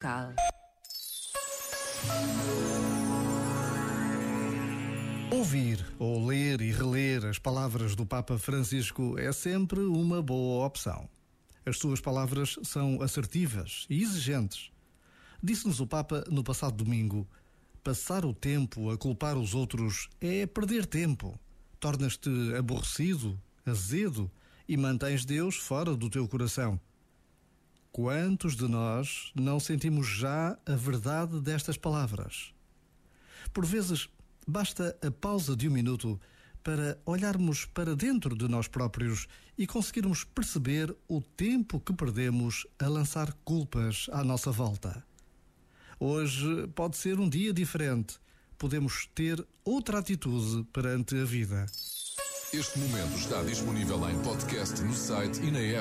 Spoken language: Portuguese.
Cal. Ouvir ou ler e reler as palavras do Papa Francisco é sempre uma boa opção. As suas palavras são assertivas e exigentes. Disse-nos o Papa no passado domingo: passar o tempo a culpar os outros é perder tempo. Tornas-te aborrecido, azedo e mantens Deus fora do teu coração. Quantos de nós não sentimos já a verdade destas palavras? Por vezes, basta a pausa de um minuto para olharmos para dentro de nós próprios e conseguirmos perceber o tempo que perdemos a lançar culpas à nossa volta. Hoje pode ser um dia diferente. Podemos ter outra atitude perante a vida. Este momento está disponível em podcast no site e na app.